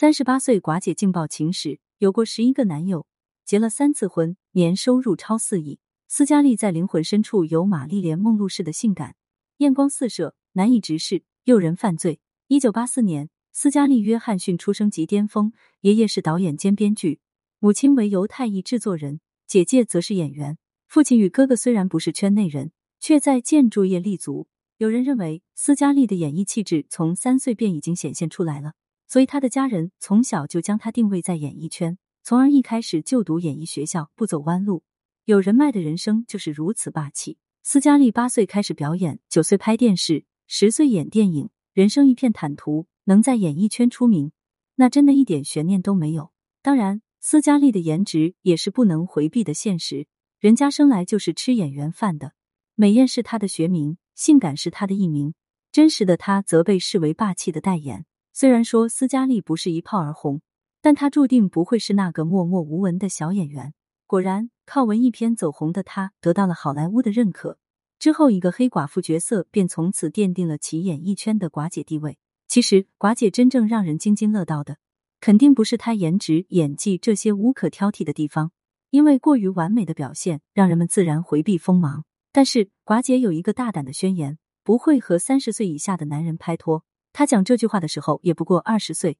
三十八岁寡姐劲爆情史，有过十一个男友，结了三次婚，年收入超四亿。斯嘉丽在灵魂深处有玛丽莲梦露式的性感，艳光四射，难以直视，诱人犯罪。一九八四年，斯嘉丽·约翰逊出生即巅峰，爷爷是导演兼编剧，母亲为犹太裔制作人，姐姐则是演员。父亲与哥哥虽然不是圈内人，却在建筑业立足。有人认为斯嘉丽的演艺气质从三岁便已经显现出来了。所以，他的家人从小就将他定位在演艺圈，从而一开始就读演艺学校，不走弯路。有人脉的人生就是如此霸气。斯嘉丽八岁开始表演，九岁拍电视，十岁演电影，人生一片坦途。能在演艺圈出名，那真的一点悬念都没有。当然，斯嘉丽的颜值也是不能回避的现实。人家生来就是吃演员饭的，美艳是她的学名，性感是她的艺名，真实的她则被视为霸气的代言。虽然说斯嘉丽不是一炮而红，但她注定不会是那个默默无闻的小演员。果然，靠文艺片走红的她得到了好莱坞的认可。之后，一个黑寡妇角色便从此奠定了其演艺圈的寡姐地位。其实，寡姐真正让人津津乐道的，肯定不是她颜值、演技这些无可挑剔的地方，因为过于完美的表现让人们自然回避锋芒。但是，寡姐有一个大胆的宣言：不会和三十岁以下的男人拍拖。他讲这句话的时候也不过二十岁，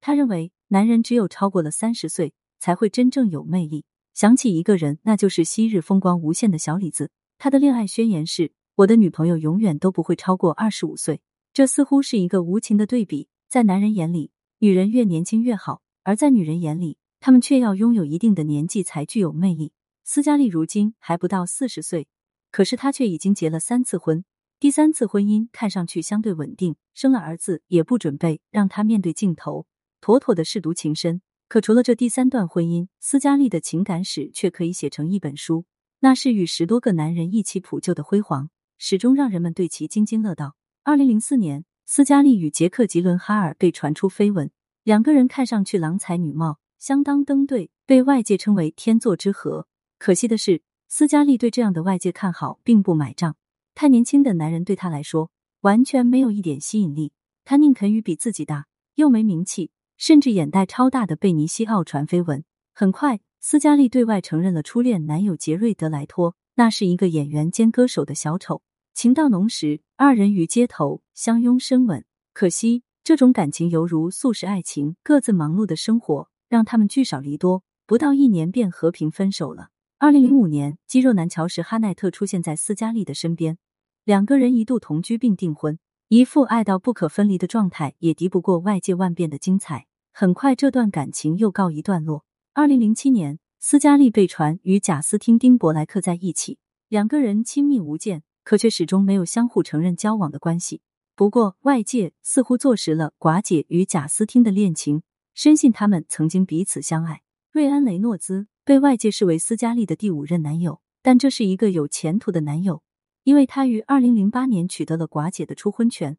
他认为男人只有超过了三十岁才会真正有魅力。想起一个人，那就是昔日风光无限的小李子。他的恋爱宣言是：“我的女朋友永远都不会超过二十五岁。”这似乎是一个无情的对比。在男人眼里，女人越年轻越好；而在女人眼里，他们却要拥有一定的年纪才具有魅力。斯嘉丽如今还不到四十岁，可是她却已经结了三次婚。第三次婚姻看上去相对稳定，生了儿子也不准备让他面对镜头，妥妥的舐犊情深。可除了这第三段婚姻，斯嘉丽的情感史却可以写成一本书，那是与十多个男人一起普救的辉煌，始终让人们对其津津乐道。二零零四年，斯嘉丽与杰克·吉伦哈尔被传出绯闻，两个人看上去郎才女貌，相当登对，被外界称为天作之合。可惜的是，斯嘉丽对这样的外界看好并不买账。太年轻的男人对她来说完全没有一点吸引力，她宁肯与比自己大又没名气，甚至眼袋超大的贝尼西奥传绯闻。很快，斯嘉丽对外承认了初恋男友杰瑞德莱托，那是一个演员兼歌手的小丑。情到浓时，二人于街头相拥深吻。可惜，这种感情犹如素食爱情，各自忙碌的生活让他们聚少离多，不到一年便和平分手了。二零零五年，肌肉男乔什·哈奈特出现在斯嘉丽的身边。两个人一度同居并订婚，一副爱到不可分离的状态，也敌不过外界万变的精彩。很快，这段感情又告一段落。二零零七年，斯嘉丽被传与贾斯汀·丁伯莱克在一起，两个人亲密无间，可却始终没有相互承认交往的关系。不过，外界似乎坐实了寡姐与贾斯汀的恋情，深信他们曾经彼此相爱。瑞安·雷诺兹被外界视为斯嘉丽的第五任男友，但这是一个有前途的男友。因为他于二零零八年取得了寡姐的初婚权，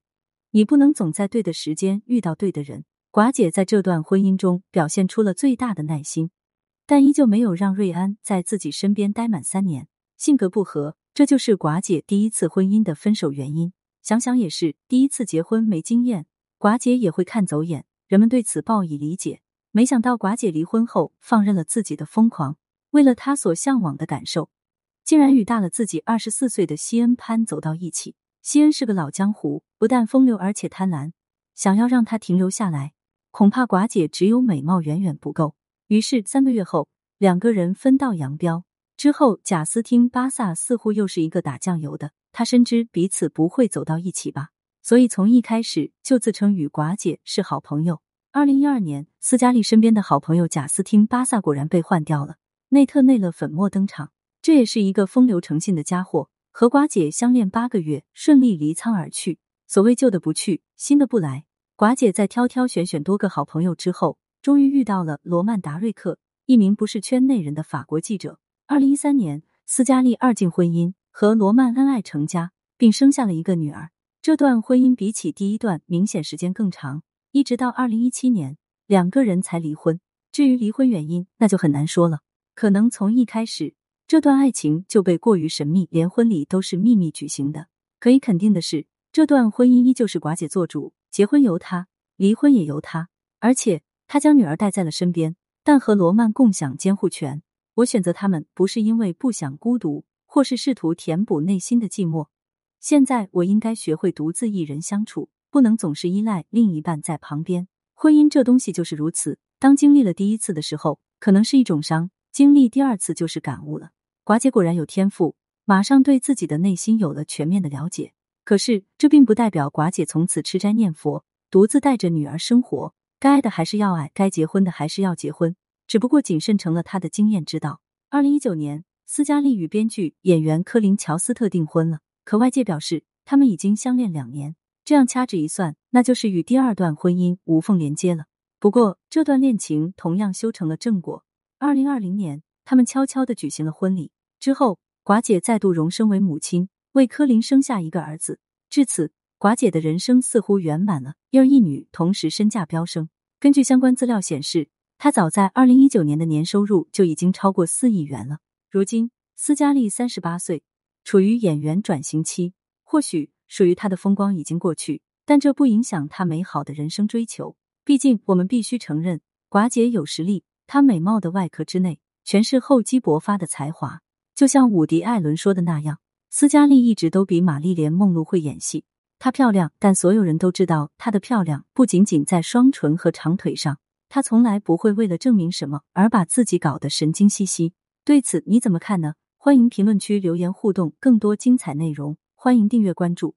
你不能总在对的时间遇到对的人。寡姐在这段婚姻中表现出了最大的耐心，但依旧没有让瑞安在自己身边待满三年。性格不合，这就是寡姐第一次婚姻的分手原因。想想也是，第一次结婚没经验，寡姐也会看走眼。人们对此报以理解。没想到寡姐离婚后放任了自己的疯狂，为了她所向往的感受。竟然与大了自己二十四岁的西恩潘走到一起。西恩是个老江湖，不但风流，而且贪婪。想要让他停留下来，恐怕寡姐只有美貌远远不够。于是三个月后，两个人分道扬镳。之后，贾斯汀·巴萨似乎又是一个打酱油的。他深知彼此不会走到一起吧，所以从一开始就自称与寡姐是好朋友。二零一二年，斯嘉丽身边的好朋友贾斯汀·巴萨果然被换掉了，内特内勒粉墨登场。这也是一个风流成性的家伙，和寡姐相恋八个月，顺利离舱而去。所谓旧的不去，新的不来。寡姐在挑挑选选多个好朋友之后，终于遇到了罗曼达瑞克，一名不是圈内人的法国记者。二零一三年，斯嘉丽二进婚姻，和罗曼恩爱成家，并生下了一个女儿。这段婚姻比起第一段明显时间更长，一直到二零一七年，两个人才离婚。至于离婚原因，那就很难说了，可能从一开始。这段爱情就被过于神秘，连婚礼都是秘密举行的。可以肯定的是，这段婚姻依旧是寡姐做主，结婚由她，离婚也由她。而且她将女儿带在了身边，但和罗曼共享监护权。我选择他们，不是因为不想孤独，或是试图填补内心的寂寞。现在我应该学会独自一人相处，不能总是依赖另一半在旁边。婚姻这东西就是如此，当经历了第一次的时候，可能是一种伤；经历第二次就是感悟了。寡姐果然有天赋，马上对自己的内心有了全面的了解。可是这并不代表寡姐从此吃斋念佛，独自带着女儿生活。该爱的还是要爱，该结婚的还是要结婚。只不过谨慎成了她的经验之道。二零一九年，斯嘉丽与编剧演员科林乔斯特订婚了，可外界表示他们已经相恋两年，这样掐指一算，那就是与第二段婚姻无缝连接了。不过，这段恋情同样修成了正果。二零二零年，他们悄悄的举行了婚礼。之后，寡姐再度荣升为母亲，为科林生下一个儿子。至此，寡姐的人生似乎圆满了，一儿一女同时身价飙升。根据相关资料显示。他早在二零一九年的年收入就已经超过四亿元了。如今，斯嘉丽三十八岁，处于演员转型期。或许属于他的风光已经过去，但这不影响他美好的人生追求。毕竟，我们必须承认，寡姐有实力。她美貌的外壳之内，全是厚积薄发的才华。就像伍迪·艾伦说的那样，斯嘉丽一直都比玛丽莲·梦露会演戏。她漂亮，但所有人都知道，她的漂亮不仅仅在双唇和长腿上。他从来不会为了证明什么而把自己搞得神经兮兮。对此你怎么看呢？欢迎评论区留言互动，更多精彩内容，欢迎订阅关注。